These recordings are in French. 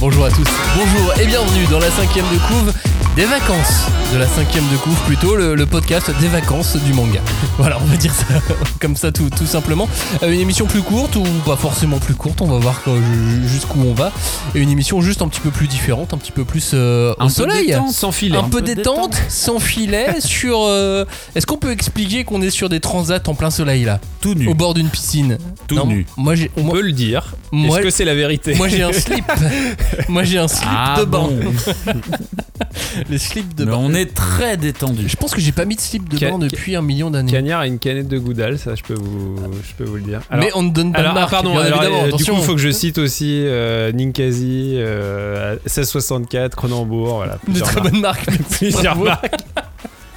Bonjour à tous, bonjour et bienvenue dans la cinquième de couve des vacances de la cinquième de couve plutôt le, le podcast des vacances du manga. Voilà, on va dire ça comme ça tout, tout simplement. Euh, une émission plus courte ou pas forcément plus courte, on va voir jusqu'où on va. Et une émission juste un petit peu plus différente, un petit peu plus euh, au Un peu soleil. détente, sans filet. Un, peu peu détente, détente. sans filet, sur. euh, Est-ce qu'on peut expliquer qu'on est sur des transats en plein soleil là, Tout nu. au bord d'une piscine Tout Non, nu. Moi On moi, peut le dire. moi- Est-ce que c'est la vérité? moi j'ai un slip. moi j'ai un slip Ah de bain. Les slips de Mais bain. on est très détendu. Je pense que j'ai pas mis de slip de Ca- bain depuis un million d'années. Cagnard a une canette de Goudal, ça je peux vous, je peux vous le dire. Alors, Mais on ne donne pas alors, de ah, marque. pardon, bien alors, évidemment, euh, du attention. coup il faut que je cite aussi euh, Ninkasi, euh, 1664, Cronenbourg, voilà. de plusieurs très marques. bonnes marques. Plusieurs Bravo. marques.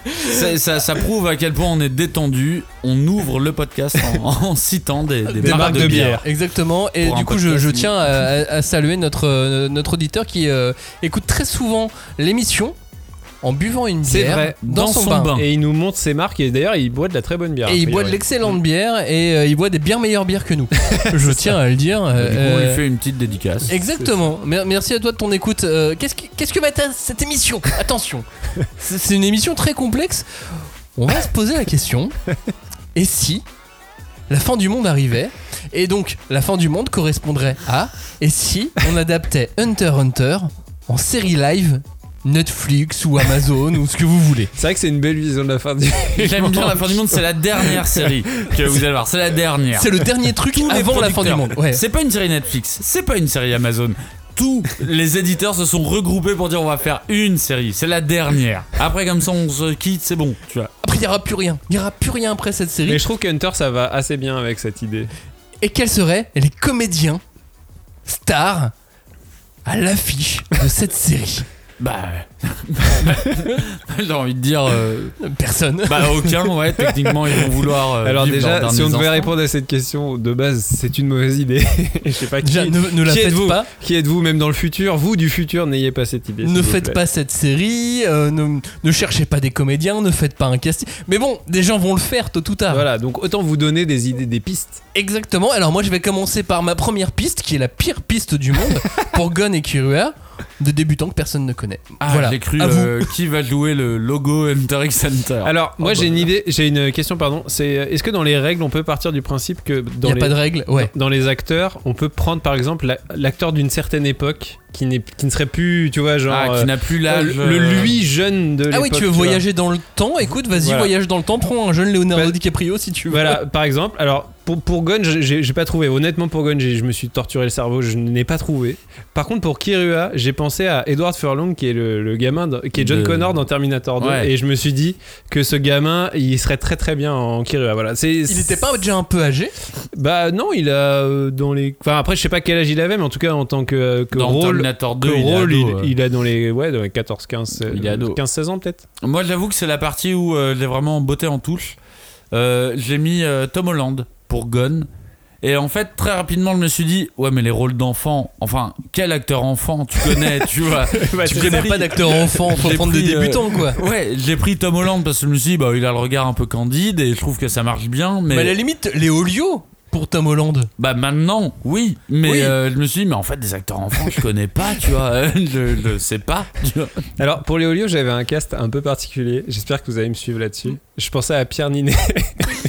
Ça, ça- ça prouve à quel point on est détendu. On ouvre le podcast en, en citant des, des Des marques de bière. Exactement. Et Pour du coup, je, tiens à, saluer notre, euh, notre auditeur qui euh, écoute très souvent l'émission en buvant une bière vrai, dans, dans son, son bain. bain. Et il nous montre ses marques et d'ailleurs il boit de la très bonne bière. Et il boit de l'excellente bière et euh, il boit des bien meilleures bières que nous. je tiens à le dire. Du coup, on euh, lui fait une petite dédicace. Exactement. Mer- Merci à toi de ton écoute. Euh, Qu'est-ce que, qu'est-ce que va être cette émission? Attention. C'est c'est une émission très complexe. On va se poser la question. Et si la fin du monde arrivait? Et donc, la fin du monde correspondrait à Et si on adaptait Hunter x Hunter en série live Netflix ou Amazon ou ce que vous voulez C'est vrai que c'est une belle vision de la fin du J'aime bien la fin du monde, c'est la dernière série que vous allez voir. C'est la dernière. C'est le dernier truc Tous avant la fin du producteurs. monde. Ouais. C'est pas une série Netflix, c'est pas une série Amazon. Tous les éditeurs se sont regroupés pour dire on va faire une série, c'est la dernière. Après comme ça on se quitte, c'est bon, tu vois. Après, il n'y aura plus rien. Il n'y aura plus rien après cette série. Mais je trouve que Hunter ça va assez bien avec cette idée. Et quels seraient les comédiens stars à l'affiche de cette série? Bah j'ai envie de dire euh, Personne. bah aucun ouais, techniquement ils vont vouloir euh, Alors vivre déjà, si on devait répondre à cette question de base, c'est une mauvaise idée. Je sais pas qui, Déjà, ne, ne la qui faites pas. Qui êtes-vous même dans le futur? Vous du futur, n'ayez pas cette idée. Ne faites pas cette série, euh, ne, ne cherchez pas des comédiens, ne faites pas un casting. Mais bon, des gens vont le faire tôt ou tard. Voilà, donc autant vous donner des idées, des pistes. Exactement. Alors moi je vais commencer par ma première piste, qui est la pire piste du monde, pour Gon et Kirua, de débutants que personne ne connaît. Ah, voilà. j'ai cru À vous. euh, qui va jouer le logo Hunter x Hunter. Alors, moi Oh, j'ai bah, une idée, j'ai une question, pardon. C'est euh, est-ce que dans les règles, on peut partir du principe que Il dans n'y a les pas de règle. Ouais. dans les acteurs, on peut prendre par exemple la- l'acteur d'une certaine époque qui, n'est, qui ne serait plus, tu vois, genre. Ah, qui euh, n'a plus euh, l'âge. le euh, lui jeune de l'époque. Ah oui, tu veux voyager dans le temps Écoute, vas-y, Voilà. voyage dans le temps, prends un jeune Leonardo Bah, DiCaprio si tu veux. Voilà, par exemple. Alors, pour, pour Gon, j'ai, pas trouvé. Honnêtement, pour Gon, je me suis torturé le cerveau, je n'ai pas trouvé. Par contre, pour Kirua, j'ai pensé à Edward Furlong, qui est le, le gamin, de- qui est John De- Connor dans Terminator 2. Ouais. Et je me suis dit que ce gamin, il serait très très bien en Kirua. Voilà. Il était pas déjà un peu âgé? Bah non, il a euh, dans les. Enfin, après, je sais pas quel âge il avait, mais en tout cas, en tant que, que dans rôle. Terminator que 2, il est rôle, ado, il, euh. il a dans les, ouais, dans les 14, 15, Il est ado. 15 16 ans peut-être. Moi, j'avoue que c'est la partie où euh, j'ai vraiment botté en touche. Euh, j'ai mis euh, Tom Holland pour Gon. Et en fait, très rapidement, je me suis dit, ouais, mais les rôles d'enfant, enfin, quel acteur enfant tu connais, tu vois Bah, Tu connais pas d'acteur enfant, faut prendre des pris, euh, débutants quoi. Ouais, j'ai pris Tom Holland parce que je me suis dit, bah, il a le regard un peu candide et je trouve que ça marche bien. Mais Mais à la limite, Léo Lio pour Tom Holland. bah maintenant, oui. Mais Oui. euh, je me suis dit, mais en fait, des acteurs enfants, je connais pas, tu vois. je, je sais pas, tu vois. Alors, pour Léolio, j'avais un cast un peu particulier. J'espère que vous allez me suivre là-dessus. Je pensais à Pierre Ninet.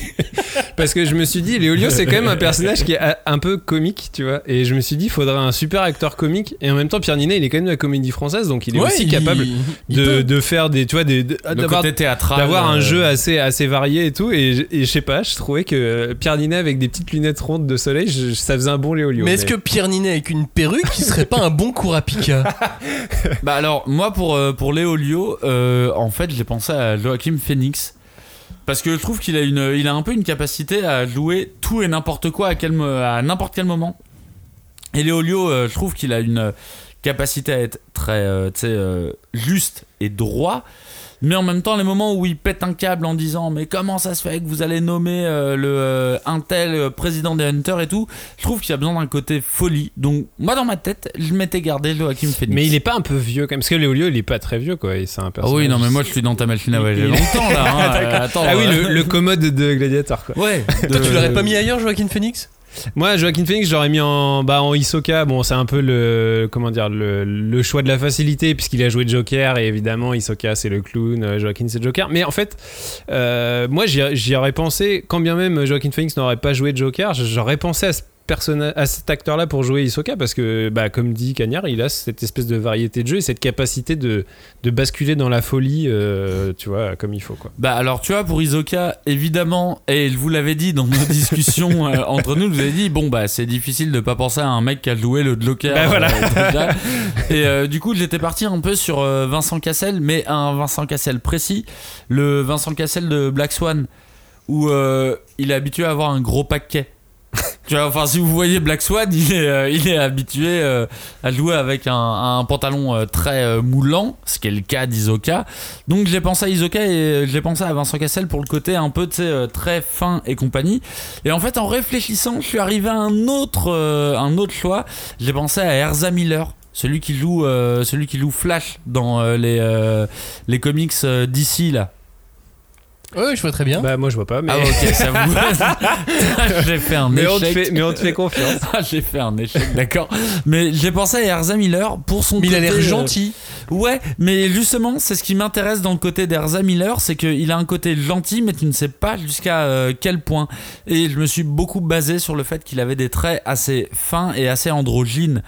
Parce que je me suis dit, Léolio, c'est quand même un personnage qui est un peu comique, tu vois. Et je me suis dit, il faudrait un super acteur comique. Et en même temps, Pierre Ninet, il est quand même de la comédie française, donc il est Ouais, aussi il- capable il de, de faire des, tu vois, des, de- Le d'avoir côté théâtral. d'avoir un euh, jeu assez, assez varié et tout. Et, je- et je sais pas, je trouvais que Pierre Ninet avec des petites lunettes rondes de soleil, je- ça faisait un bon Léolio. Mais est-ce que Pierre Ninet avec une perruque, il serait pas un bon Kurapika Bah alors, moi pour, euh, pour Léo Lio, euh, en fait, j'ai pensé à Joachim Phoenix. Parce que je trouve qu'il a, une, il a un peu une capacité à jouer tout et n'importe quoi à, n'importe quel moment. Et Léolio, euh, je trouve qu'il a une capacité à être très euh, euh, juste et droit. Mais en même temps, les moments où il pète un câble en disant Mais comment ça se fait que vous allez nommer euh, le euh, un tel euh, président des Hunters et tout Je trouve qu'il y a besoin d'un côté folie. Donc, moi, dans ma tête, je m'étais gardé Joachim Phoenix. Mais il est pas un peu vieux quand même Parce que Léolio, il est pas très vieux quoi. C'est un Ah personnage. oui, non, mais moi, je suis dans ta machine à voyager Il- longtemps là. hein. Euh, attends, Ah oui, euh, le, le commode de Gladiator quoi. Ouais. Toi, tu l'aurais pas mis ailleurs, Joaquin Phoenix? Moi, Joaquin Phoenix, j'aurais mis en, bah, en Hisoka. Bon, c'est un peu le, comment dire, le, choix de la facilité, puisqu'il a joué Joker, et évidemment, Hisoka, c'est le clown, euh, Joaquin, c'est Joker. Mais en fait, euh, moi, j'y aurais pensé, quand bien même Joaquin Phoenix n'aurait pas joué Joker, j'aurais pensé à ce personnage, à cet acteur-là pour jouer Hisoka, parce que, bah, comme dit Cagnard, il a cette espèce de variété de jeu et cette capacité de, de basculer dans la folie, euh, tu vois, comme il faut, quoi. Bah alors tu vois pour Isoka évidemment et vous l'avez dit dans nos discussions euh, entre nous vous avez dit bon bah c'est difficile de pas penser à un mec qui a joué le Joker Bah, voilà. euh, et euh, du coup j'étais parti un peu sur Vincent Cassel mais un Vincent Cassel précis le Vincent Cassel de Black Swan où il est habitué à avoir un gros paquet tu vois, enfin, si vous voyez Black Swan, il est, euh, habitué euh, à jouer avec un, pantalon euh, très moulant, ce qui est le cas d'Isoka. Donc, j'ai pensé à Isoka et j'ai pensé à Vincent Cassel pour le côté un peu, très fin et compagnie. Et en fait, en réfléchissant, je suis arrivé à un autre, choix. J'ai pensé à Erza Miller. Celui qui joue, celui qui joue Flash dans les, les comics d'ici là. Ouais, je vois très bien. Bah, moi, je vois pas, mais. Ah ok, ça vous. j'ai fait un mais, échec. on te fait, mais on te fait confiance. Ah, j'ai fait un échec, d'accord. Mais j'ai pensé à Erza Miller pour son Mais il a côté, l'air euh, gentil. Ouais, mais justement, c'est ce qui m'intéresse dans le côté d'Erza Miller, c'est qu'il a un côté gentil, mais tu ne sais pas jusqu'à euh, quel point. Et je me suis beaucoup basé sur le fait qu'il avait des traits assez fins et assez androgynes.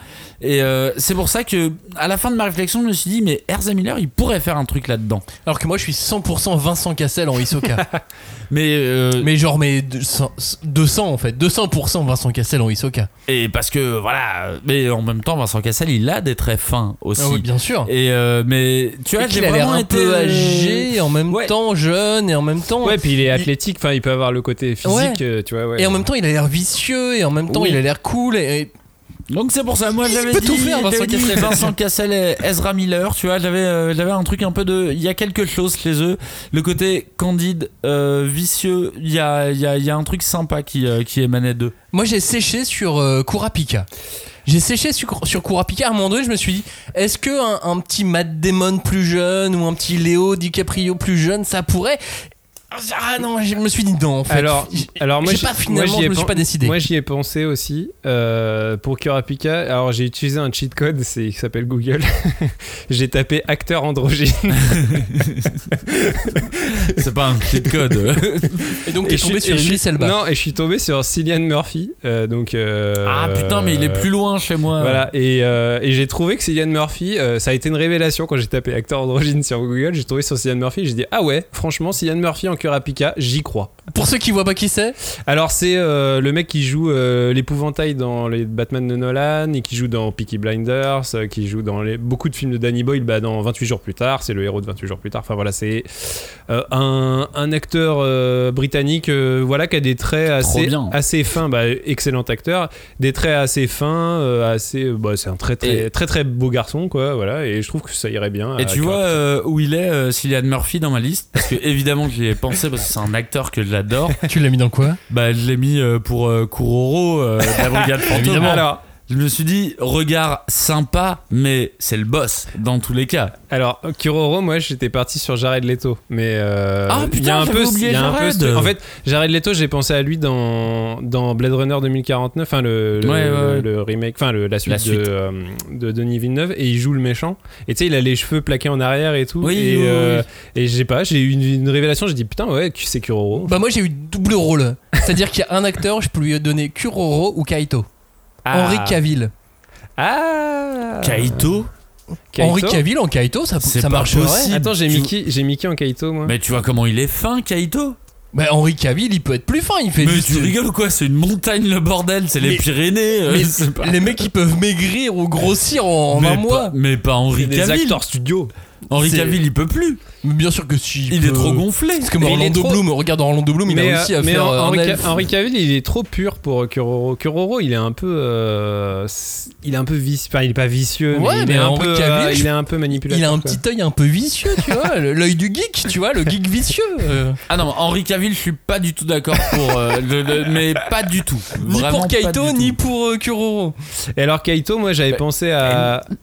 Et euh, c'est pour ça que, à la fin de ma réflexion, je me suis dit, mais Erza Miller, il pourrait faire un truc là-dedans. Alors que moi, je suis 100% Vincent Cassel en Hisoka. Mais, euh, mais genre, mais 200, 200 en fait. 200% Vincent Cassel en Hisoka. et parce que voilà, mais en même temps, Vincent Cassel, il a des traits fins aussi. Ah oui, bien sûr. Et euh, mais tu vois, j'ai qu'il a l'air vraiment un été peu âgé, en même Ouais. temps jeune, et en même temps. Ouais, puis il est athlétique, enfin, il peut avoir le côté physique, Ouais. tu vois, ouais. Et en même temps, il a l'air vicieux, et en même temps, Oui. il a l'air cool. Et, et- Donc c'est pour ça, moi j'avais dit, tout faire, Vincent dit Cassel. Vincent Cassel et Ezra Miller, tu vois, j'avais euh, j'avais un truc un peu de, il y a quelque chose chez eux, le côté candide, euh, vicieux, il y a, il y, a, il y a un truc sympa qui, euh, qui émanait d'eux. Moi, j'ai séché sur euh, Kurapika. J'ai séché sur, sur Kurapika. À un moment donné, je me suis dit, est-ce que un, un petit Matt Damon plus jeune ou un petit Léo DiCaprio plus jeune, ça pourrait Ah non, je me suis dit non. En fait, Alors, alors moi, j'ai j'y- pas finalement, moi, je me suis pas décidé. Moi, j'y ai pensé aussi euh, pour Kurapika. Alors, j'ai utilisé un cheat code, c'est qui s'appelle Google. j'ai tapé acteur androgyne. C'est pas un cheat code. et donc, Et t'es tombé suis- sur Idris Elba. Non, et je suis tombé sur Cillian Murphy. euh, donc. euh, ah putain, mais il est plus loin chez moi. Voilà, et, euh, et j'ai trouvé que Cillian Murphy, euh, ça a été une révélation quand j'ai tapé acteur androgyne sur Google. J'ai trouvé sur Cillian Murphy, j'ai dit ah ouais, franchement, Cillian Murphy en Kurapika, j'y crois. Pour ceux qui voient pas qui c'est, Alors c'est euh, le mec qui joue euh, l'épouvantail dans les Batman de Nolan et qui joue dans Peaky Blinders, euh, qui joue dans les, beaucoup de films de Danny Boyle, bah, dans 28 jours plus tard, c'est le héros de 28 jours plus tard. Enfin voilà, c'est euh, un, un acteur euh, britannique, euh, voilà, qui a des traits assez, fins, bah, excellent acteur, des traits assez fins, euh, assez, bah, c'est un très très, Et- très très beau garçon quoi, voilà, et je trouve que ça irait bien. Et tu vois euh, où il est, euh, Cillian Murphy dans ma liste? Parce que évidemment j'y ai pensé parce que c'est un acteur que j'adore. tu l'as mis dans quoi? Bah je l'ai mis euh, pour euh, Kuroro euh, de la Brigade Fantôme. Évidemment. Je me suis dit, regard sympa, mais c'est le boss dans tous les cas. Alors, Kuroro, moi j'étais parti sur Jared Leto, mais euh, Ah, il y putain, a un peu, oublié il y a un peu. En fait, Jared Leto, j'ai pensé à lui dans, dans Blade Runner 2049, enfin le, le, Ouais, ouais, ouais. le remake, enfin la suite, La suite. De, euh, de Denis Villeneuve, et il joue le méchant. Et tu sais, il a les cheveux plaqués en arrière et tout. Oui, et, oui, euh, oui. et je sais pas, j'ai eu une, une révélation, j'ai dit putain, ouais, c'est Kuroro. Bah, moi, j'ai eu double rôle. C'est-à-dire qu'il y a un acteur, je peux lui donner Kuroro ou Kaito. Ah. Henri Cavill. Ah Kaito Kaito Henri Cavill en Kaito, ça, C'est ça pas marcherait. possible. Attends, j'ai Mickey, j'ai Mickey en Kaito, moi. Mais tu vois comment il est fin, Kaito? Bah, Henri Cavill, il peut être plus fin. Il fait Mais juste- tu rigoles ou quoi? C'est une montagne le bordel, c'est les Mais- Pyrénées. euh, Mais pas- les mecs qui peuvent maigrir ou grossir en, en mais un pas- mois. mais pas Henri C'est des Cavill. acteurs studio. Henri Cavill, il peut plus. Mais Bien sûr que si. Il peut- est trop gonflé. C'est comme Mais il Orlando trop- Bloom. Regarde Orlando Bloom, il a aussi euh, à mais faire. Un Henri, elfe. Henri Cavill, il est trop pur pour Kuroro. Kuroro, il est un peu, euh, il est un peu vicieux. Enfin, il est pas vicieux, Ouais, mais, il mais est un peu, Cavill, euh, il est un peu manipulateur. Il a un quoi. petit œil un peu vicieux, tu vois, l'œil du geek, tu vois, le geek vicieux. euh. Ah non, Henri Cavill, je suis pas du tout d'accord pour. euh, le- le- mais pas du tout. Ni Vraiment pour Kaito, ni tout. pour euh, Kuroro. Et alors Kaito, moi j'avais Bah, pensé à.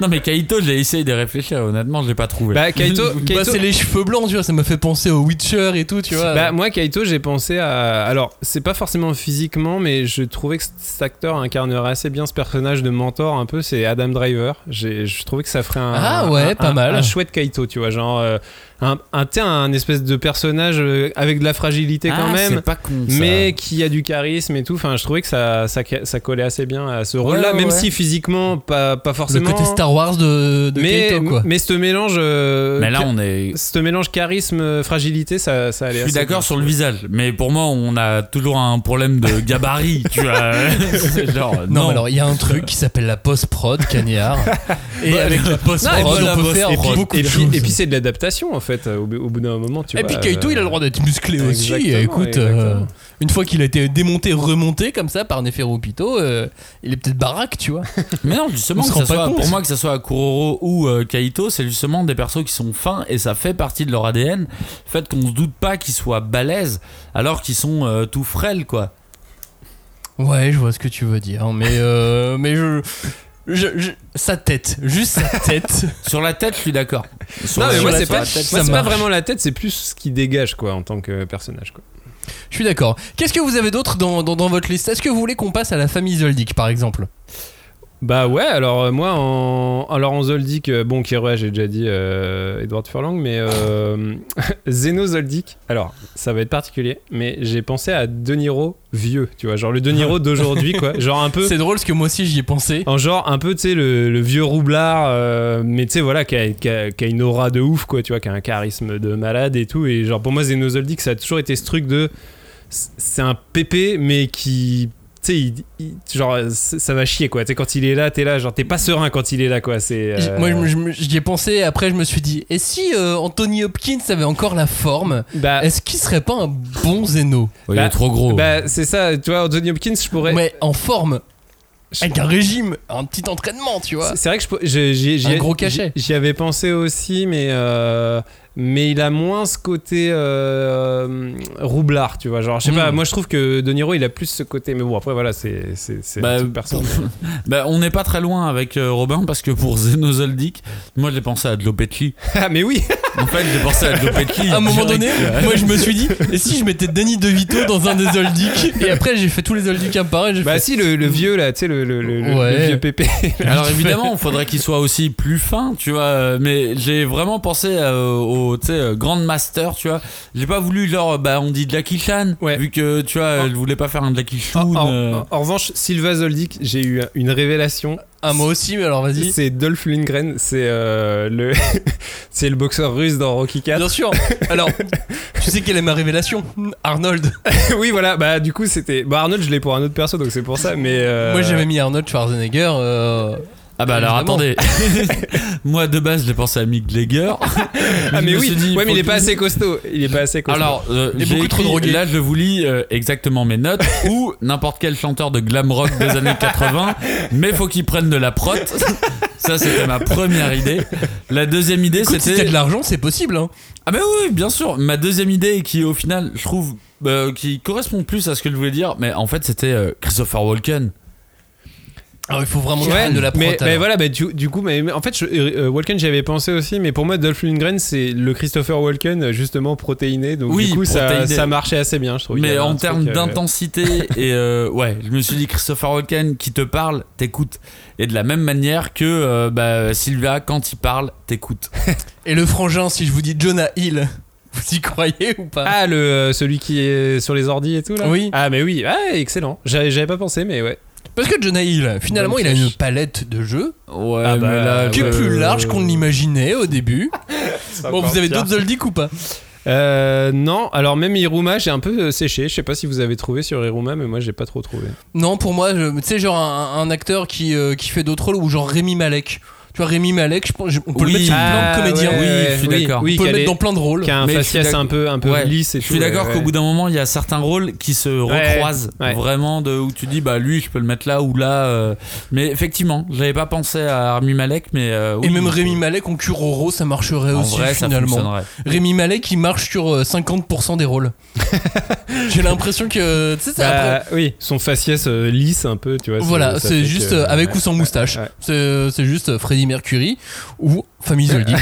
Non, mais Kaito, j'ai essayé de réfléchir. Honnêtement, je l'ai pas trouvé. Bah Kaito, Bah, c'est les cheveux blancs, tu vois, ça m'a fait penser au Witcher et tout, tu vois. Bah, moi, Kaito, j'ai pensé à. Alors, c'est pas forcément physiquement, mais je trouvais que cet acteur incarnerait assez bien ce personnage de mentor, un peu. C'est Adam Driver. J'ai- Je trouvais que ça ferait un. Ah ouais, un- pas un- mal. Un chouette Kaito, tu vois. Genre, euh, un, un, un espèce de personnage euh, avec de la fragilité Ah, quand même. pas con, ça. Mais qui a du charisme et tout. Enfin, je trouvais que ça, ça, ça collait assez bien à ce rôle-là, ouais, même ouais. si physiquement, pas, pas le forcément. côté Star Wars de, de mais, quoi. mais ce mélange. euh, Mais là, on est. Ce mélange charisme-fragilité, ça, ça allait Je suis d'accord sur le visage, mais pour moi, on a toujours un problème de gabarit, tu vois. Genre, Non, alors il y a un truc qui s'appelle la post-prod, cagnard. Et Bah, avec la post-prod, on peut faire Et puis- beaucoup Et de puis, choses. et puis c'est de l'adaptation en fait au, au bout d'un moment tu Et vois, puis Kaito, euh, il a le droit d'être musclé aussi. exactement, Écoute, euh, une fois qu'il a été démonté, remonté comme ça par Neferupito, euh, il est peut-être baraque, tu vois. Mais non, justement, que ça soit, pour moi, que ce soit Kuroro ou euh, Kaito, c'est justement des persos qui sont fins et ça fait partie de leur ADN. Le fait qu'on se doute pas qu'ils soient balèzes alors qu'ils sont euh, tout frêles, quoi. Ouais, je vois ce que tu veux dire, mais euh, mais je, je, je- sa tête, juste sa tête. Sur la tête, je suis d'accord. Sur non mais la- moi c'est pas, moi, pas vraiment la tête c'est plus ce qui dégage quoi en tant que personnage quoi. Je suis d'accord. Qu'est-ce que vous avez d'autre dans, dans, dans votre liste? Est-ce que vous voulez qu'on passe à la famille Zoldyck, par exemple? Bah ouais alors euh, moi en alors en Zoldyck euh, bon Kiroya j'ai déjà dit euh, Edward Furlong mais Zeno Zoldyck alors ça va être particulier mais j'ai pensé à De Niro vieux tu vois genre le De Niro d'aujourd'hui quoi genre un peu C'est drôle parce que moi aussi j'y ai pensé. En genre un peu, tu sais, le, le vieux roublard, mais tu sais, voilà, qui a, qui a- qui a une aura de ouf, quoi, tu vois, qui a un charisme de malade et tout. Et genre, pour moi, Zeno Zoldyck, ça a toujours été ce truc de. C'est un pépé, mais qui. Tu sais, genre, ça va chier, quoi. Tu sais, quand il est là, t'es là, genre, t'es pas serein quand il est là, quoi. C'est. Euh, Moi, j'y ai pensé. Après, je me suis dit, et si euh, Anthony Hopkins avait encore la forme, Bah, est-ce qu'il serait pas un bon Zeno? Ouais, il Bah, est trop gros. bah, c'est ça, tu vois, Anthony Hopkins, je pourrais. Mais en forme, avec un régime, un petit entraînement, tu vois. C'est vrai que je, Un gros cachet. J'y j'y avais pensé aussi, mais euh, mais il a moins ce côté euh, roublard, tu vois. Genre, je sais pas. Moi, je trouve que De Niro, il a plus ce côté. Mais bon, après, voilà, c'est Bah, personnel. Bah, on n'est pas très loin avec euh, Robin parce que pour Zeno Zoldyck, moi j'ai pensé à Joe Petri. ah, mais oui. En fait, j'ai pensé à Joe Petri. À un moment donné, moi je me suis dit, et si je mettais Danny DeVito dans un des Zoldyck Et après, j'ai fait tous les Zoldyck un par Bah fait- si, le, le vieux là, tu sais, le, le, le- le Ouais. vieux pépé. Alors évidemment, il faudrait qu'il soit aussi plus fin, tu vois. Mais j'ai vraiment pensé euh, au, euh, Grand Master, tu vois. J'ai pas voulu genre, bah on dit Jackie Chan, Ouais. vu que tu vois, elle voulait pas faire un En, Chun. en- euh. en revanche, Silva Zoldyck, j'ai eu une révélation. Ah, moi aussi, mais alors vas-y. C'est Dolph Lundgren, c'est euh, le c'est le boxeur russe dans Rocky 4. Bien sûr. Alors, tu sais quelle est ma révélation? Arnold. oui, voilà. Bah du coup, c'était. Bah Arnold, je l'ai pour un autre perso, donc c'est pour ça. Mais euh, Moi j'avais mis Arnold Schwarzenegger. euh, Ah bah alors Évidemment. attendez. Moi de base, j'ai pensé à Mick Jagger. Ah mais oui. dit, ouais, mais il est pas assez costaud. Il est pas assez costaud. Alors, euh, Il est j'ai beaucoup trop écrit- drogué. Là, je vous lis euh, exactement mes notes. ou n'importe quel chanteur de glam rock des années 80, mais faut qu'il prenne de la prot. Ça, c'était ma première idée. La deuxième idée, Écoute, si c'était. de l'argent, c'est possible. Hein. Ah, mais oui, bien sûr. Ma deuxième idée, qui au final, je trouve, euh, qui correspond plus à ce que je voulais dire, mais en fait, c'était euh, Christopher Walken. Alors, il faut vraiment Ouais, prenne de la prot. mais, voilà, bah, du, du coup, mais, mais en fait, je- euh, Walken, j'y avais pensé aussi, mais pour moi, Dolph Lundgren, c'est le Christopher Walken, euh, justement protéiné, donc Oui, du coup, ça, marchait assez bien, je trouve. Mais en termes euh, d'intensité et euh, ouais, je me suis dit Christopher Walken qui te parle, t'écoute. Et de la même manière que euh, bah, Sylvia quand il parle, t'écoute. Et le frangin, si je vous dis Jonah Hill, vous y croyez ou pas? Ah, le, euh, celui qui est sur les ordis et tout là? Oui. Ah, mais oui, ah, excellent. J'avais pas pensé, mais ouais. Parce que Jonah Hill, finalement, il a une palette de jeux Ouais, Ah bah, mais là, qui est plus large qu'on ne l'imaginait au début. Bon, vous avez d'autres Zoldyck ou pas Euh, non, alors même Iruma, j'ai un peu euh, séché. Je sais pas si vous avez trouvé sur Iruma, mais moi j'ai pas trop trouvé. Non, pour moi, je- tu sais, genre un, un acteur qui, euh, qui fait d'autres rôles ou genre Rémi Malek. Tu vois, Rémi Malek, je pense, je- on peut le mettre sur plein Ah, de comédiens. ouais, Oui, je suis oui, d'accord. oui, on peut le mettre est- dans plein de rôles. Qui a un faciès un peu, un peu Ouais. lisse et Je suis d'accord ouais, qu'au bout d'un moment, il y a certains rôles qui se recroisent ouais. vraiment de où tu dis bah lui je peux le mettre là ou là. euh. Mais effectivement, j'avais pas pensé à Armi Malek, mais euh, Et même Rémi Malek en Kuroro, ça marcherait En aussi vrai, finalement. Rémi Malek, il marche sur euh, 50% des rôles. J'ai l'impression que. Tu sais, après- Bah, oui, son faciès euh, lisse un peu, tu vois. ça- Voilà, c'est juste euh, avec ou sans moustache. C'est juste euh, Freddie Mercury ou Famille Zoldyck.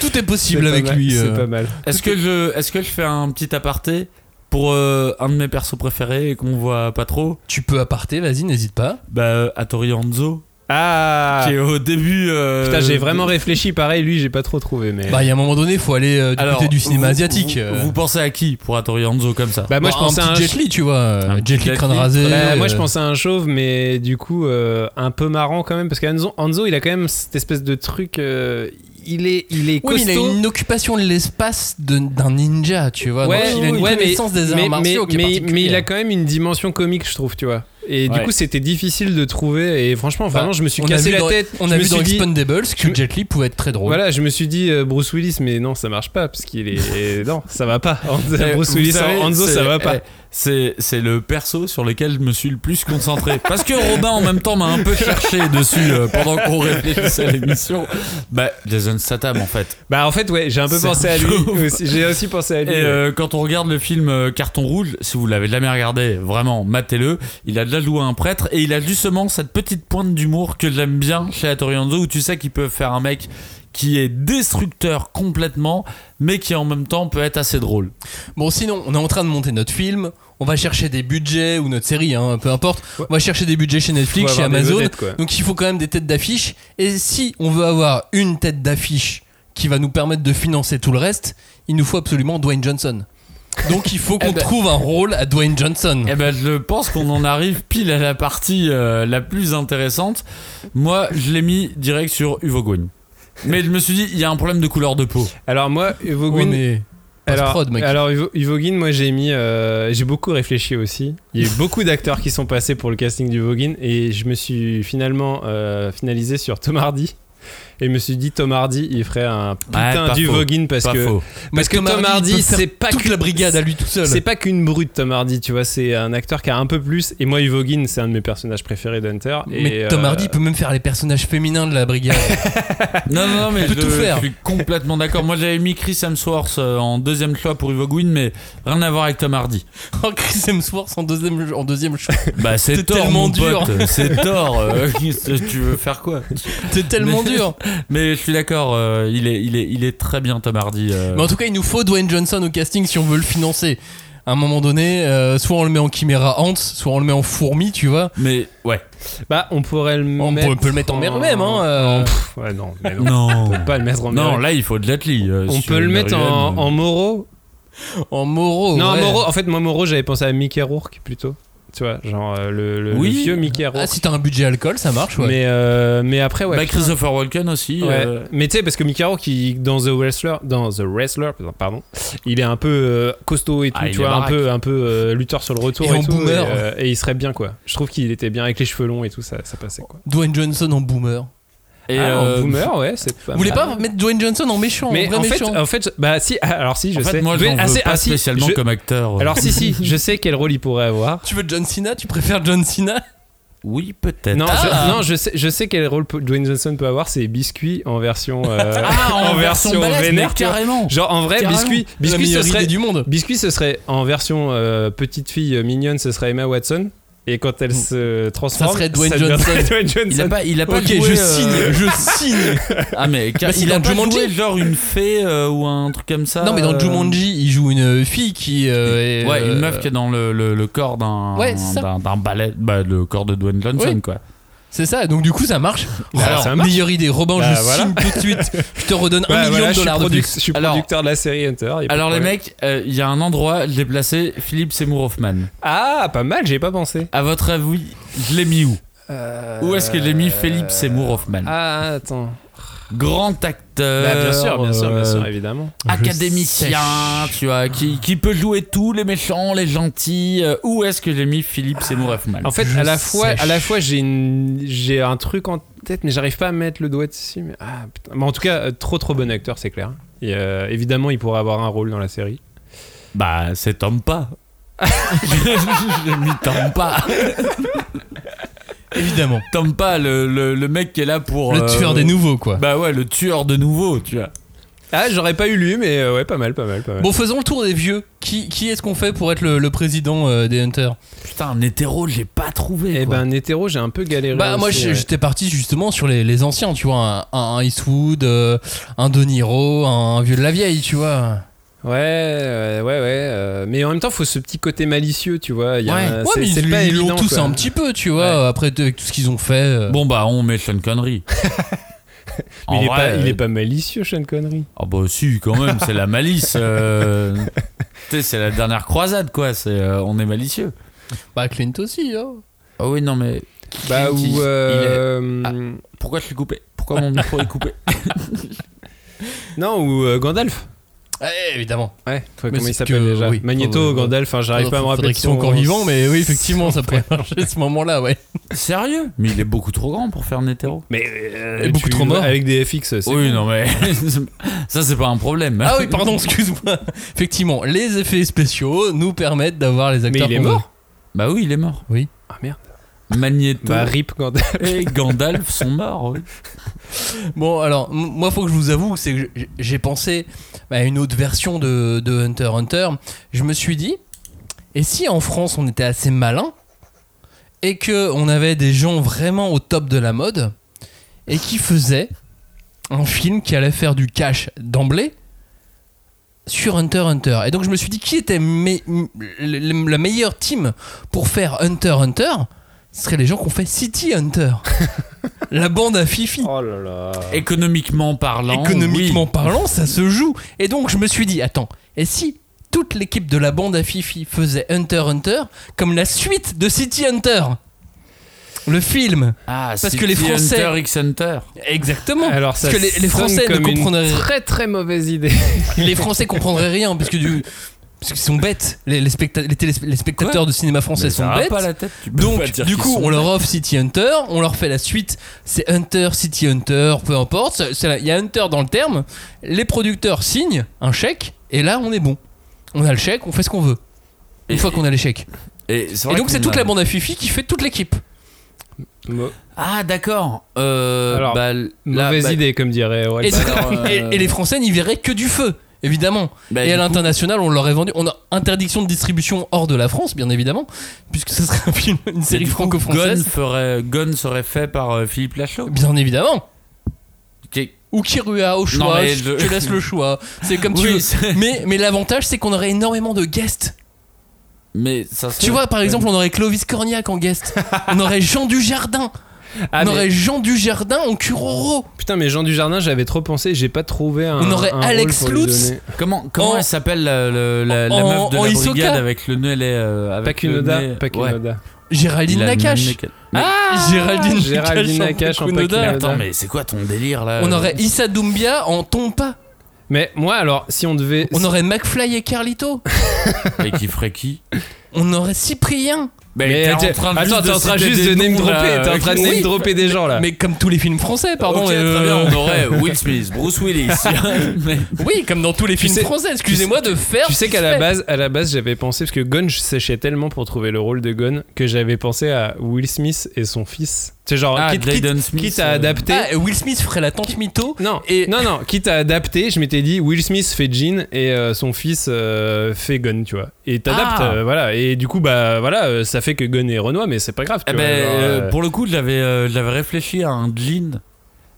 Tout est possible avec mal, lui. C'est euh. pas mal. Est-ce que je est-ce que je fais un petit aparté pour euh, un de mes persos préférés et qu'on voit pas trop? Tu peux aparter, vas-y, n'hésite pas. Bah euh, Hattori Hanzo Ah qui est au début. euh, Putain, j'ai vraiment réfléchi. Pareil, lui, j'ai pas trop trouvé. Mais... Bah, il y a un moment donné, il faut aller euh, du Alors, côté du cinéma vous- asiatique. Vous, euh. vous pensez à qui pour Hattori Hanzo comme ça Bah, moi, Bon, je pensais un à un. Jet Li, tu vois. euh, Un Jet petit Li Jet crâne rasé. Bah, moi, je euh, pensais à un chauve, mais du coup, euh, un peu marrant quand même, parce qu'Anzo, il a quand même cette espèce de truc. euh, il est, il est Oui, mais il a une occupation de l'espace d'un ninja, tu vois. Ouais, Donc, il a une ouais, mais- connaissance des arts mais, martiaux mais, qui est mais- particulière. mais il a quand même une dimension comique, je trouve, tu vois. Et du coup, c'était difficile de trouver. Et franchement, vraiment, Bah, je me suis on cassé la dans- tête. On Je a vu dans dit- Expendables que je- Jet Li pouvait être très drôle. Voilà, je me suis dit euh, Bruce Willis, mais non, ça marche pas, parce qu'il est. non, ça va pas. Bruce Willis savez, c'est- ça va pas. C'est c'est le perso sur lequel je me suis le plus concentré. Parce que Robin, en même temps, m'a un peu cherché dessus euh, pendant qu'on réfléchissait à l'émission. Bah, Jason Statham, en fait. Bah, en fait, ouais, j'ai un peu C'est pensé un à lui. aussi. J'ai aussi pensé à lui. Et ouais. euh, quand on regarde le film euh, Carton Rouge, si vous l'avez jamais regardé, vraiment, matez-le. Il a déjà joué un prêtre et il a justement cette petite pointe d'humour que j'aime bien chez Hattori Hanzo où tu sais qu'il peut faire un mec qui est destructeur complètement, mais qui en même temps peut être assez drôle. Bon, sinon, on est en train de monter notre film. On va chercher des budgets ou notre série, hein, peu importe. On va chercher des budgets chez Netflix, chez Amazon. vedettes. Donc il faut quand même des têtes d'affiche. Et si on veut avoir une tête d'affiche qui va nous permettre de financer tout le reste, il nous faut absolument Dwayne Johnson. Donc il faut qu'on Eh ben- trouve un rôle à Dwayne Johnson. Eh ben, je pense qu'on en arrive pile à la partie euh, la plus intéressante. Moi, je l'ai mis direct sur Uvo Gwyn. Mais je me suis dit, il y a un problème de couleur de peau. Alors, moi, Hugo Ouais, mais Alors, mec. moi j'ai mis, euh, j'ai beaucoup réfléchi aussi. Il y a eu beaucoup d'acteurs qui sont passés pour le casting du Voguin et je me suis finalement euh, finalisé sur Tom Hardy. Et je me suis dit Tom Hardy, il ferait un putain pas du. Voguin parce Pas que faux. parce que Tom Hardy, c'est pas toute que- la brigade à lui tout seul. c'est pas qu'une brute Tom Hardy, tu vois, c'est un acteur qui a un peu plus. Et moi, Ivo Guin, c'est un de mes personnages préférés d'Hunter. Et, Mais Tom euh, Hardy peut même faire les personnages féminins de la brigade. Non, non, non, mais peut je, tout faire. je suis complètement d'accord. Moi, j'avais mis Chris Hemsworth euh, en deuxième choix pour Uvo Gwyn, mais rien à voir avec Tom Hardy. oh, Chris Hemsworth en deuxième, en deuxième choix. Bah, c'est tellement mon dur. C'est Thor. euh, tu veux faire quoi? C'est tellement Mais- dur. Mais je suis d'accord, euh, il, est, il, est, il est très bien, Tom Hardy. euh. Mais en tout cas, il nous faut Dwayne Johnson au casting si on veut le financer. À un moment donné, euh, soit on le met en Chimera Ants, soit on le met en fourmi, tu vois. Mais ouais. Bah, on pourrait le On mettre. peut- peut le mettre en mer même, hein, euh. en- pff, ouais, non, mais non. Non. On peut pas le mettre en Non, mer. là, il faut de l'athlète. euh, On peut le mettre en, Marianne, en Moro. En Moro. non, ouais. Moro, en fait, moi, Moro, j'avais pensé à Mickey Rourke plutôt. Tu vois, genre euh, le, le- Oui. le vieux Mickey Rourke. Ah, si t'as un budget alcool, ça marche, ouais. mais, euh, mais après, ouais. Bah. Christopher Walken aussi. Ouais. euh, Mais tu sais, parce que Mickey Rourke, il- dans The Wrestler, dans The Wrestler, pardon, il est un peu euh, costaud et tout, Ah, tu vois, un peu, un peu euh, lutteur sur le retour Et et, en tout, boomer. Et, euh, et il serait bien, quoi. Je trouve qu'il était bien avec les cheveux longs et tout, ça, ça passait, quoi. Dwayne Johnson en boomer. Et Ah, euh, en boomer, ouais, c'est pas Vous voulez pas mettre Dwayne Johnson en méchant, Mais en vrai en fait, méchant en fait, bah si, ah, alors si, je en sais. fait, moi, je ah, veux c'est- pas ah, si, spécialement je- comme acteur. Alors si, si, je sais quel rôle il pourrait avoir. Tu veux John Cena? Tu préfères John Cena? Oui, peut-être. Non, Ah. je, non, je sais, je sais quel rôle Dwayne Johnson peut avoir, c'est Biscuit en version, euh, Ah, en, version, balèze, vénère, carrément. Genre en vrai, Carrément. Biscuit, Biscuit, ce serait, du monde. Biscuit, ce serait en version euh, petite fille mignonne, ce serait Emma Watson. Et quand elle se transforme, Ça serait Dwayne Johnson. Dwayne Johnson. Il a pas, il a pas Ok, joué, je euh, signe, je signe. Ah mais car- Bah, c'est il a dans pas Jumanji. joué genre une fée euh, ou un truc comme ça. non, mais dans euh, Jumanji, il joue une fille qui. euh, est, Ouais, une euh, meuf qui est dans le, le, le corps d'un Ouais, c'est ça. d'un ballet, bah le corps de Dwayne Johnson quoi. C'est ça, donc du coup ça marche. Bah, Alors, ça marche. meilleure idée, Robin, Bah, je voilà. signe tout de suite. Je te redonne un Ouais, million voilà, de je suis dollars de produc- plus. Je suis Alors- producteur de la série Hunter. Alors les mecs, euh, il y a un endroit, je l'ai placé, Philippe Seymour Hoffman. Ah, pas mal, j'y ai pas pensé. À votre avis, je l'ai mis où? Où est-ce que j'ai mis Philippe Seymour Hoffman? Ah, attends. Grand acteur. Bah, bien sûr, bien sûr, bien sûr, euh, évidemment. académicien, tu vois, qui, qui peut jouer tous les méchants, les gentils. euh, où est-ce que j'ai mis Philippe Seymour Hoffman? En fait, Je à la fois, sèche. à la fois, j'ai une, j'ai un truc en peut-être, mais j'arrive pas à mettre le doigt dessus. Mais... Ah, putain. Bon, en tout cas, euh, trop trop bon acteur, c'est clair. Et euh, évidemment, il pourrait avoir un rôle dans la série. Bah, c'est Tom pas. J'ai mis Tom pas. Évidemment. Tom pas, le, le, le mec qui est là pour. Le euh, tueur des nouveaux, quoi. Bah ouais, le tueur de nouveau, tu vois. Ah, j'aurais pas eu lui, mais euh, ouais, pas mal, pas mal, pas mal. Bon, faisons le tour des vieux. Qui, qui est-ce qu'on fait pour être le, le président euh, des Hunters? Putain, un hétéro, j'ai pas trouvé. Eh ben, un hétéro, j'ai un peu galéré. Bah, moi, aussi, j'ai- ouais. j'étais parti justement sur les, les anciens, tu vois. Un, un Eastwood, euh, un De Niro, un vieux de la vieille, tu vois. Ouais, ouais, ouais, ouais. euh, mais en même temps, faut ce petit côté malicieux, tu vois. il y a Ouais, ouais mais ils pas ils l'ont tous quoi. un petit peu, tu vois. Après t- tout ce qu'ils ont fait. euh. Bon, bah, on met Sean Connery. Mais il, est En pas, vrai, il est euh, pas malicieux, Sean Connery. Ah bah si, quand même, c'est la malice. euh, tu sais, c'est la dernière croisade, quoi. C'est, euh, on est malicieux. Bah, Clint aussi, hein. Ah oui, non, mais... Bah, Clint, il- ou. euh, Ah. Pourquoi je l'ai coupé? Pourquoi mon micro est coupé? Non, ou euh, Gandalf. Évidemment. Ouais, Mais comment il s'appelle déjà oui. Magneto, Gandalf, enfin, j'arrive pas à me rappeler. qu'ils soient son- encore vivants, mais oui, effectivement, ça pourrait marcher à ce moment-là, ouais. Sérieux Mais il est beaucoup trop grand pour faire un hétéro. Mais euh, Et beaucoup tu- trop mort. Avec des FX, c'est Oui, cool. non, mais... ça, c'est pas un problème. Ah oui, pardon, excuse-moi. Effectivement, les effets spéciaux nous permettent d'avoir les Mais acteurs. il est mort. Bah oui, il est mort. Ah merde. Magneto Bah, rip Gandalf. et Gandalf sont morts, oui. Bon, alors, moi, faut que je vous avoue, c'est que j'ai pensé à une autre version de, de Hunter Hunter. Je me suis dit, et si en France on était assez malin et que on avait des gens vraiment au top de la mode et qui faisaient un film qui allait faire du cash d'emblée sur Hunter Hunter. Et donc je me suis dit qui était me- la meilleure team pour faire Hunter Hunter? Ce seraient les gens qui ont fait City Hunter. la bande à Fifi. Oh là là. Économiquement parlant, Économiquement oui. parlant, ça se joue. Et donc je me suis dit, attends, et si toute l'équipe de la bande à Fifi faisait Hunter x Hunter comme la suite de City Hunter? Le film. Ah, Parce que les Français- Hunter x Hunter. Exactement. Alors, ça Parce que les, Français ne comme une comprendraient très très mauvaise idée. les Français comprendraient rien parce que du parce qu'ils sont bêtes. Les, les, specta- les télés- les spectateurs de cinéma français Mais sont bêtes. pas la tête, tu peux pas Donc, dire du coup, on leur offre City Hunter, on leur fait la suite, c'est Hunter, City Hunter, peu importe. Il y a Hunter dans le terme. Les producteurs signent un chèque, et là, on est bon. On a le chèque, on fait ce qu'on veut. Une Et- fois qu'on a les chèques. Et, donc, c'est toute a- la bande à Fifi qui fait toute l'équipe. Ah, d'accord. Euh, bah, là, mauvaise bah, idée, comme dirait Aurel. Et, alors, euh, et- et les Français n'y verraient que du feu, évidemment. bah, et à l'international, on leur est vendu. On a interdiction de distribution hors de la France, bien évidemment, puisque ce serait un film, une série franco-française. Gun, ferait, Gun serait fait par euh, Philippe Lachaud. Bien évidemment. Ou Kirua au choix, Non, je je- te laisse le choix. C'est comme tu Oui, veux. Mais, mais l'avantage, c'est qu'on aurait énormément de guests. Mais ça serait- Tu vois, par exemple, on aurait Clovis Cornillac en guest. on aurait Jean Dujardin. Ah, on mais- aurait Jean Dujardin en Curoro. Putain, mais Jean Dujardin, j'avais trop pensé, j'ai pas trouvé un. On aurait un Alex Lutz. Comment, comment En- elle s'appelle la, le- la- la en- meuf de la Hisoka. brigade avec le nez elle est, euh, avec le Pakunoda. nez- Pakunoda. Géraldine le Nakache. Ah Géraldine, Géraldine Nakache en en. Attends, mais c'est quoi ton délire là On aurait Issa Doumbia en Tompa. Mais moi, alors, si on devait. On aurait McFly et Carlito. Et qui ferait qui? On aurait Cyprien. Mais Mais t'es en train de attends, t'es en train juste de name dropper, t'es en train de name dropper des gens là. Mais comme tous les films français, pardon. Euh, très bien, on aurait Will Smith, Bruce Willis. Oui, comme dans tous les films français. Excusez-moi de faire. Tu sais qu'à la base, à la base, j'avais pensé parce que Gunn je séchais tellement pour trouver le rôle de Gunn que j'avais pensé à Will Smith et son fils. C'est genre Ah, quitte, quitte- Jaden Smith, quitte à euh, adapter. Ah, Will Smith ferait la tante mytho. Non, Et- non, non, quitte à adapter, je m'étais dit Will Smith fait Jean et euh, son fils euh, fait Gunn, tu vois. Et t'adaptes, Ah. euh, voilà. Et du coup, bah voilà, ça fait que Gunn est Renoir, mais c'est pas grave. Tu Eh vois, ben, genre, pour le coup, j'avais euh, j'avais réfléchi à un Jean.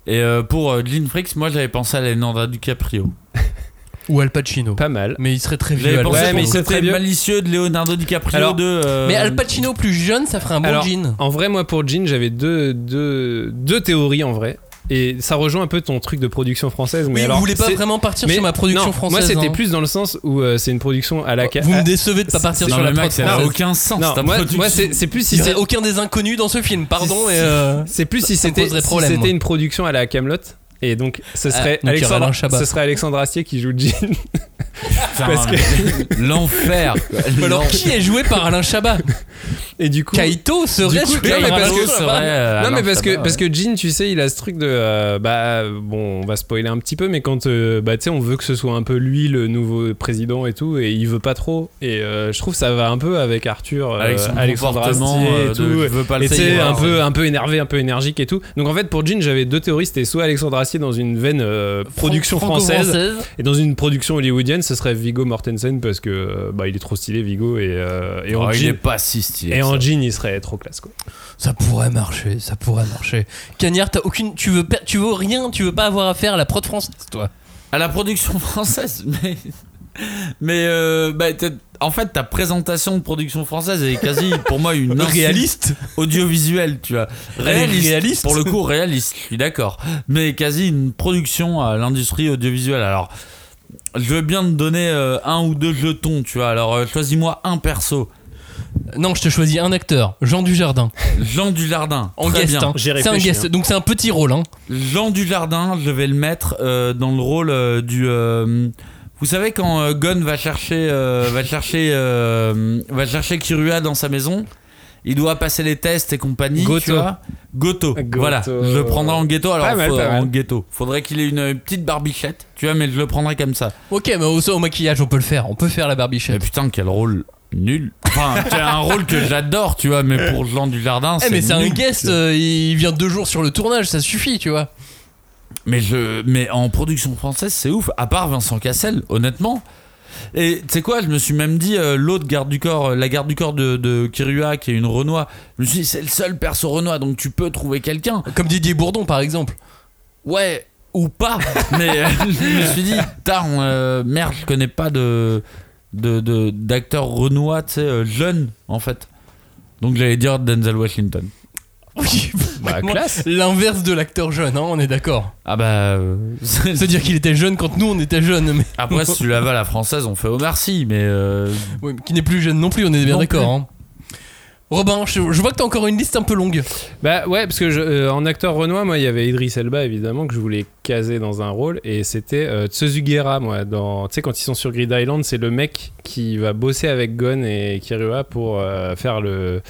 Et euh, pour euh, Jean Fricks, moi j'avais pensé à Leonardo DiCaprio. Ou Al Pacino. pas mal. Mais il serait très vieux. Al Ouais, mais vieux. malicieux de Leonardo DiCaprio Alors, de. euh, Mais Al Pacino plus jeune, ça ferait un bon Alors, jean. En vrai, moi pour Jean, j'avais deux, deux, deux théories en vrai. Et ça rejoint un peu ton truc de production française. Mais Oui, alors, vous voulez pas vraiment partir mais sur ma production non, française. Moi, c'était hein. plus dans le sens où euh, c'est une production à la ca- Vous me décevez de pas partir sur la prod ça n'a aucun sens Non, moi, c'est plus si c'est aucun des inconnus dans ce film, pardon, mais. euh, C'est plus si c'était si c'était une production à la Camelot. Et donc, ce serait, donc y aurait Alexandre, ce serait Alexandre Astier qui joue Jean. Parce L'enfer. quoi. Alors, L'enfer. qui est joué par Alain Chabat Et du coup. Kaito serait coup, Shulk. non, mais parce que- serait, euh, non Alain mais parce que parce que Jin tu sais il a ce truc de euh, bah bon on va spoiler un petit peu mais quand euh, bah tu sais on veut que ce soit un peu lui le nouveau président et tout et il veut pas trop et euh, je trouve que ça va un peu avec Arthur euh, Avec son Alexandre Astier et de tout je veux pas le et tu sais savoir. un peu un peu énervé un peu énergique et tout donc en fait pour Jin j'avais deux théories c'était soit Alexandre Astier dans une veine euh, production française et dans une production hollywoodienne ce serait Vigo Mortensen parce que euh, bah il est trop stylé Vigo et euh, et en Oh, il est jean pas si stylé. et en ça. jean il serait trop classe quoi Ça pourrait marcher, ça pourrait marcher. Cagnard, t'as aucune, tu veux, tu veux rien, tu veux pas avoir affaire à la prod française, toi? À la production française, mais. Mais euh, bah, en fait, ta présentation de production française est quasi pour moi une Réaliste. audiovisuelle, tu vois. Réaliste, réaliste. Pour le coup, réaliste, je suis d'accord. Mais quasi une production à l'industrie audiovisuelle. Alors, je veux bien te donner euh, un ou deux jetons, tu vois. Alors, euh, choisis-moi un perso. Non, je te choisis un acteur, Jean Dujardin, Jean Dujardin. en Très guest. bien. hein. C'est un guest, hein. donc c'est un petit rôle. Hein. Jean Dujardin, je vais le mettre euh, dans le rôle euh, du. Vous savez quand euh, Gon va chercher, euh, va chercher, euh, va chercher Kirua dans sa maison, il doit passer les tests et compagnie. Goto. Tu vois Goto. Goto. Voilà, je le prendrai en ghetto. Alors Pas mal, faut- pas mal. en ghetto. Faudrait qu'il ait une petite barbichette, tu vois, mais je le prendrai comme ça. Ok, mais au, au maquillage, on peut le faire. On peut faire la Mais barbichette. putain, quel rôle nul. Enfin, c'est un rôle que j'adore, tu vois, mais pour Jean Dujardin, Eh, mais c'est un nul. guest, euh, il vient deux jours sur le tournage, ça suffit, tu vois. Mais, je, mais en production française, c'est ouf. À part Vincent Cassel, honnêtement. Et tu sais quoi, je me suis même dit, euh, l'autre garde du corps, euh, la garde du corps de, de Kirua, qui est une Renoir, je me suis dit, c'est le seul perso Renoir, donc tu peux trouver quelqu'un. Comme Didier Bourdon, par exemple. Ouais, ou pas. mais euh, je me suis dit, euh, merde, je connais pas de de- de- Renoir, tu sais, euh, jeunes, en fait. Donc j'allais dire Denzel Washington. Oui, Bah, classe. L'inverse de l'acteur jeune, hein, on est d'accord. Ah bah. euh, C'est-à-dire qu'il était jeune quand nous on était jeunes, mais Après, si tu la vas à la française, on fait au merci, mais. euh, Oui, mais qui n'est plus jeune non plus, on est bien Non d'accord. hein. Robin, je, je vois que t'as encore une liste un peu longue. Bah ouais, parce que je- euh, en acteur Renoir, moi, il y avait Idris Elba, évidemment, que je voulais caser dans un rôle, et c'était euh, Tsuzugera, moi. Dans, tu sais, quand ils sont sur Grid Island, c'est le mec qui va bosser avec Gon et Kirua pour euh, faire le,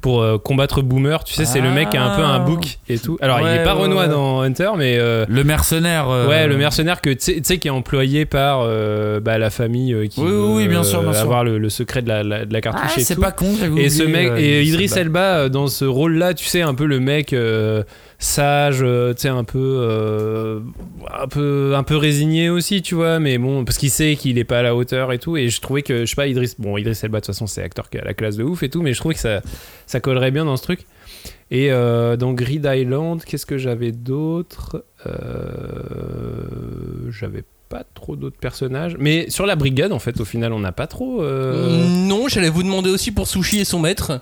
pour euh, combattre Boomer. Tu sais, c'est le mec qui a un peu un bouc et tout. Alors, il est pas ouais, Renoir ouais. dans Hunter, mais euh, Le mercenaire. euh, Ouais, le mercenaire que tu sais- qui est employé par euh, bah, la famille euh, qui Oui, oui, veut, oui, bien sûr, bien sûr. avoir le, le secret de la, la- de la Ah, cartouche et c'est tout. pas con, Et ce mec euh, et Idris Elba. Dans ce rôle-là, tu sais un peu le mec euh, sage, euh, tu sais un peu euh, un peu un peu résigné aussi, tu vois, mais bon parce qu'il sait qu'il est pas à la hauteur et tout et je trouvais que je sais pas Idris bon Idris Elba de toute façon c'est acteur qui a la classe de ouf et tout, mais je trouvais que ça ça collerait bien dans ce truc. Et euh, dans Grid Island, qu'est-ce que j'avais d'autre J'avais pas trop d'autres personnages, mais sur la brigade en fait au final on n'a pas trop. Non, j'allais vous demander aussi pour Sushi et son maître.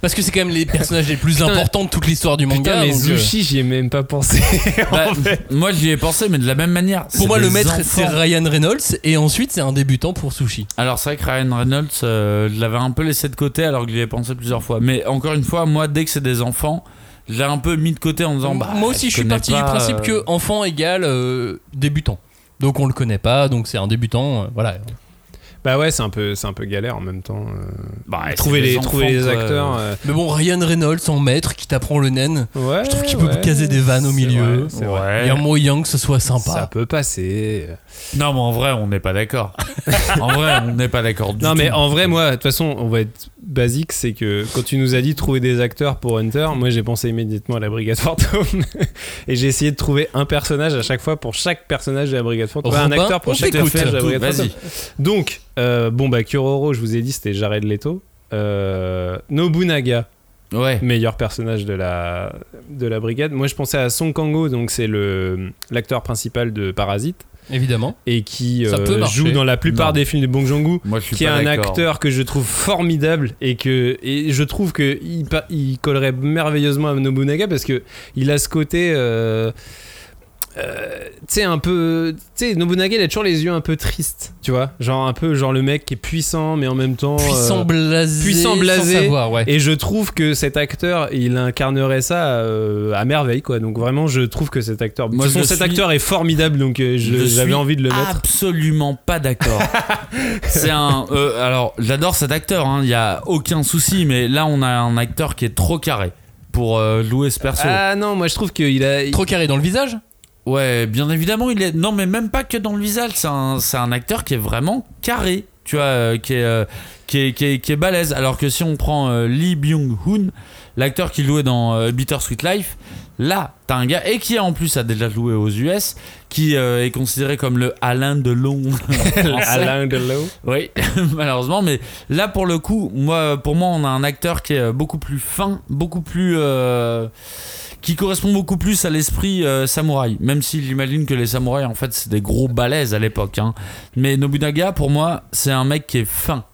Parce que c'est quand même les personnages les plus Putain. importants de toute l'histoire du manga. Putain, mais donc, euh, Zushi, j'y ai même pas pensé. Bah, en fait. Moi j'y ai pensé, mais de la même manière. Pour moi, le maître, c'est Ryan Reynolds, et ensuite, c'est un débutant pour Sushi. Alors c'est vrai que Ryan Reynolds, euh, je l'avais un peu laissé de côté alors que j'y ai pensé plusieurs fois. Mais encore une fois, moi dès que c'est des enfants, je l'ai un peu mis de côté en disant bah. moi aussi, je suis parti du principe euh, que enfant égale euh, débutant. Donc, on le connaît pas, donc c'est un débutant. euh, voilà. Bah ouais, c'est un peu, c'est un peu galère en même temps. euh, Bah, trouver des les, trouver les acteurs. euh, Mais bon, Ryan Reynolds en maître qui t'apprend le naine. Ouais. Je trouve qu'il peut ouais, caser des vannes au milieu. vrai, vrai. Il y a moyen que ce soit sympa. Ça peut passer. Non, mais en vrai, on n'est pas d'accord. en vrai, on n'est pas d'accord du Non, tout. mais en vrai, moi, de toute façon, on va être basique. C'est que quand tu nous as dit trouver des acteurs pour Hunter, moi j'ai pensé immédiatement à la Brigade Fantôme. Et j'ai essayé de trouver un personnage à chaque fois pour chaque personnage de la Brigade Fantôme. Enfin, un acteur pour chaque personnage de la Brigade Fantôme. Vas-y. Donc, euh, bon, bah, Kuroro, je vous ai dit, c'était Jared Leto. Euh, Nobunaga, Ouais. meilleur personnage de la, de la brigade. Moi, je pensais à Song Kang-ho, donc c'est le l'acteur principal de Parasite Évidemment. et qui euh, joue dans la plupart Non. des films de Bong Joon-ho. Qui est un acteur que je trouve formidable et que et je trouve que il, il collerait merveilleusement à Nobunaga parce que il a ce côté euh, euh, tu sais, un peu. Tu sais, Nobunaga, il a toujours les yeux un peu tristes, tu vois. Genre, un peu, genre le mec qui est puissant, mais en même temps. euh, Puissant blasé. puissant blasé. Sans savoir, ouais. Et je trouve que cet acteur, il incarnerait ça euh, à merveille, quoi. Donc vraiment, je trouve que cet acteur. Moi, de toute façon, je cet suis- acteur est formidable, donc euh, j'avais envie de le mettre. Absolument pas d'accord. c'est un. alors, j'adore cet acteur, il n'y a aucun souci, mais là, on a un acteur qui est trop carré pour louer ce perso. Ah non, moi je trouve qu'il a. Trop carré dans le visage Ouais, bien évidemment, il est. Non, mais même pas que dans le visage, c'est un, un acteur qui est vraiment carré, tu vois, euh, qui, est, euh, qui, est, qui, est, qui balèze. Alors que si on prend euh, Lee Byung-hun, l'acteur qui jouait dans euh, Bittersweet Life, là, t'as un gars, et qui en plus a déjà joué aux US, qui euh, est considéré comme le Alain Delon. Alain Delon. Oui, malheureusement, mais là pour le coup, moi, pour moi, on a un acteur qui est beaucoup plus fin, beaucoup plus, euh, qui correspond beaucoup plus à l'esprit euh, samouraï. Même si j'imagine que les samouraïs, en fait, c'est des gros balaises à l'époque. hein. Mais Nobunaga, pour moi, c'est un mec qui est fin.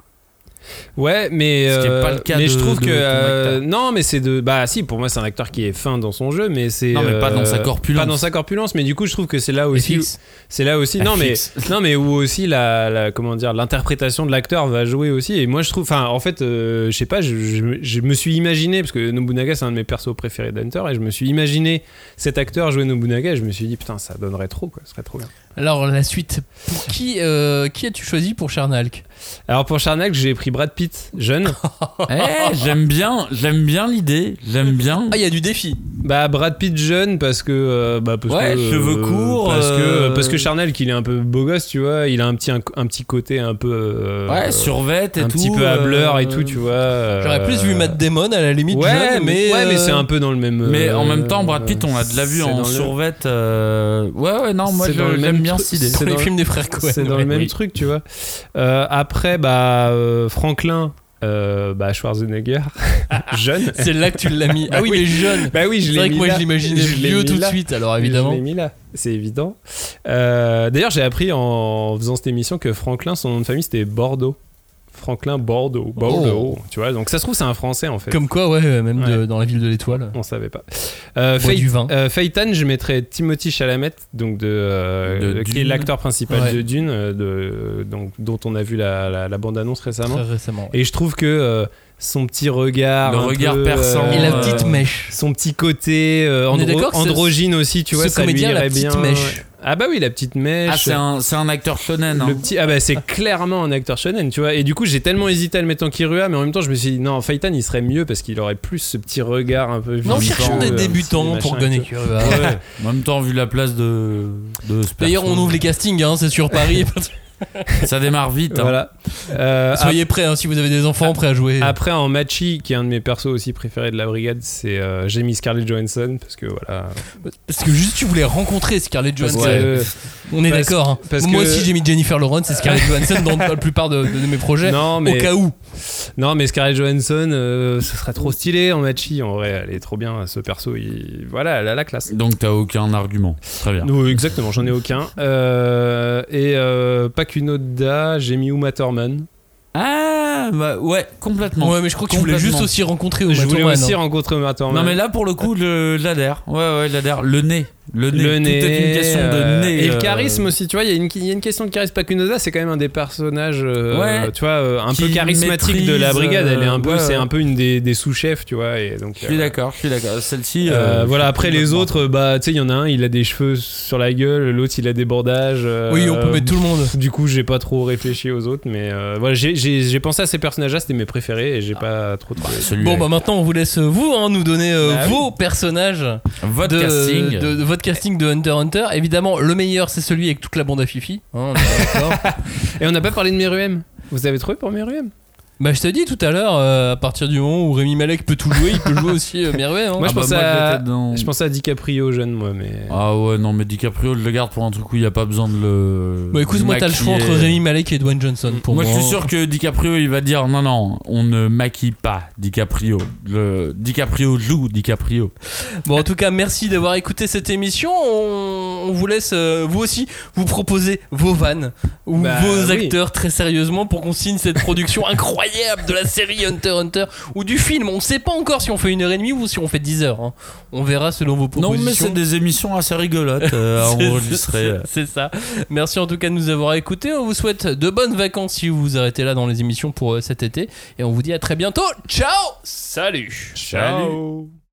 Ouais, mais, Ce qui est euh, pas le cas mais de- je trouve de que ton euh, acteur. non, mais c'est de bah si pour moi c'est un acteur qui est fin dans son jeu, mais c'est Non, mais pas dans sa corpulence. Pas dans sa corpulence, mais du coup je trouve que c'est là aussi, fixe. c'est là aussi non mais non mais où aussi la, la- comment dire l'interprétation de l'acteur va jouer aussi. Et moi je trouve, enfin en fait euh, je sais pas, je, je- je me suis imaginé parce que Nobunaga c'est un de mes persos préférés d'Hunter et je me suis imaginé cet acteur jouer Nobunaga et je me suis dit putain ça donnerait trop quoi, ce serait trop bien. Alors, la suite. Pour qui, euh, qui as-tu choisi pour Charnalk? Alors pour Charnac j'ai pris Brad Pitt jeune. Eh, j'aime bien, j'aime bien l'idée, j'aime bien. Ah, il y a du défi. Bah Brad Pitt jeune parce que euh, bah parce Ouais, que, cheveux courts, parce que euh, parce que Charnel qu'il est un peu beau gosse tu vois il a un petit un, un petit côté un peu euh, Ouais, survêt et un tout. petit peu à blur et euh, tout tu vois euh, J'aurais plus vu Matt Damon à la limite ouais jeune, mais mais. ouais mais euh, c'est un peu dans le même Mais en euh, même temps, Brad Pitt, on l'a déjà vu c'est en le- euh, Ouais, ouais, non, moi le j'aime bien cette idée. C'est dans- films des frères Cohen. c'est dans le même oui. truc tu vois Euh, après bah euh, Franklin euh, bah Schwarzenegger jeune C'est là que tu l'as mis. Ah oui, mais jeune. bah oui je C'est l'ai vrai que mis moi là. je l'imaginais Je vieux mis tout de suite, alors Je évidemment. l'ai mis là, c'est évident. Euh, D'ailleurs, j'ai appris en faisant cette émission que Franklin, son nom de famille, c'était Bordeaux. Franklin Bordeaux. Bordeaux. Tu vois, donc ça se trouve, c'est un français en fait. Oh. Comme quoi, ouais, même de- Ouais. dans la ville de l'étoile. On savait pas. Euh, du vin. euh, je mettrais Timothy Chalamet, donc de, euh, De qui est l'acteur principal Ouais. de Dune, euh, de, donc, dont on a vu la, la- la bande-annonce récemment. Très récemment. Et je trouve que euh, son petit regard, Le un regard peu, perçant. Et la euh, petite mèche. son petit côté euh, andro- androgyne aussi, tu ce vois, ça lui comédien a la petite bien. mèche. Ah bah oui, la petite mèche. Ah, c'est un, c'est un acteur shonen. hein. Le petit, ah bah c'est clairement un acteur shonen, tu vois. Et du coup, j'ai tellement hésité à le mettre en Kirua, mais en même temps, je me suis dit non, Phaeton il serait mieux parce qu'il aurait plus ce petit regard un peu. Non, cherchons des euh, débutants pour tout. Kurua. Ouais. En même temps, vu la place de. de D'ailleurs, on ouvre les castings, hein, c'est sur Paris. Ça démarre vite. hein. Voilà. Euh, Soyez prêts hein, si vous avez des enfants prêts à jouer. Après, en Machi, qui est un de mes persos aussi préférés de la brigade, c'est euh, j'ai mis Scarlett Johansson parce que voilà. Parce que juste tu voulais rencontrer Scarlett Johansson. que- On est d'accord. hein. parce Moi que- aussi j'ai mis Jennifer Lawrence et Scarlett Johansson dans la plupart de, de mes projets. non, Au mais cas où. non, mais Scarlett Johansson, euh, ce serait trop stylé en Machi. En vrai, elle est trop bien. Ce perso, il... voilà, elle a la classe. Donc, t'as aucun argument. Très bien. Exactement, j'en ai aucun. Euh, et euh, pas qu'une autre da, j'ai mis Uma Thurman. Ah, bah ouais, complètement. Ouais, mais je crois que tu voulais Complètement. juste aussi rencontrer Uma Je voulais aussi hein. rencontrer Uma Thurman. Non, mais là, pour le coup, je l'adhère. Ouais, ouais, j'adhère. Le nez. Le nez. le Tout nez, est une question de euh, nez. et le euh, charisme aussi, tu vois, il y, a une- il y a une question de charisme. Pakunoda, c'est quand même un des personnages, euh, Ouais. tu vois, euh, un peu charismatique de la brigade. Elle est un peu, c'est un peu une des, des sous-chefs, tu vois. Et donc, Je suis euh, d'accord, je suis d'accord. Celle-ci. voilà, après les autres, bah, tu sais, il y en a un, il a des cheveux sur la gueule, l'autre, il a des bordages. euh, Oui, on peut mettre tout le monde. Du coup, j'ai pas trop réfléchi aux autres, mais euh, voilà, j'ai- j'ai j'ai pensé à ces personnages-là, c'était mes préférés, et j'ai pas trop trouvé. Celui-là. Bon, bah maintenant on vous laisse vous hein, nous donner euh, Bah oui. vos personnages Votre de, casting. de- de votre casting de Hunter Hunter. Évidemment, le meilleur c'est celui avec toute la bande à Fifi. hein, on. Et on n'a pas parlé de Meruem. Vous avez trouvé pour Meruem bah, je t'ai dit tout à l'heure, euh, à partir du moment où Rémi Malek peut tout jouer, il peut jouer aussi euh, hein. Moi, je Ah bah, pensais moi, à- dans- Je pensais à DiCaprio jeune, moi, mais. Ah ouais, non, mais DiCaprio, je le garde pour un truc où il n'y a pas besoin de le. Bah écoute, moi t'as le choix entre. Rémi Malek et Dwayne Johnson pour moi. moi, je suis sûr que DiCaprio, il va dire non, non, on ne maquille pas DiCaprio. Le... DiCaprio joue DiCaprio. Bon, en tout cas, merci d'avoir écouté cette émission. On, on vous laisse, euh, vous aussi, vous proposer vos vannes ou Bah, vos oui. acteurs très sérieusement pour qu'on signe cette production incroyable de la série Hunter x Hunter ou du film. On sait pas encore si on fait une heure et demie ou si on fait 10 heures. hein. On verra selon vos Non, propositions. mais c'est des émissions assez rigolotes euh, à C'est- enregistrer. C'est ça. Merci en tout cas de nous avoir écoutés. On vous souhaite de bonnes vacances si vous vous arrêtez là dans les émissions pour euh, cet été. Et on vous dit à très bientôt. Ciao Salut Salut.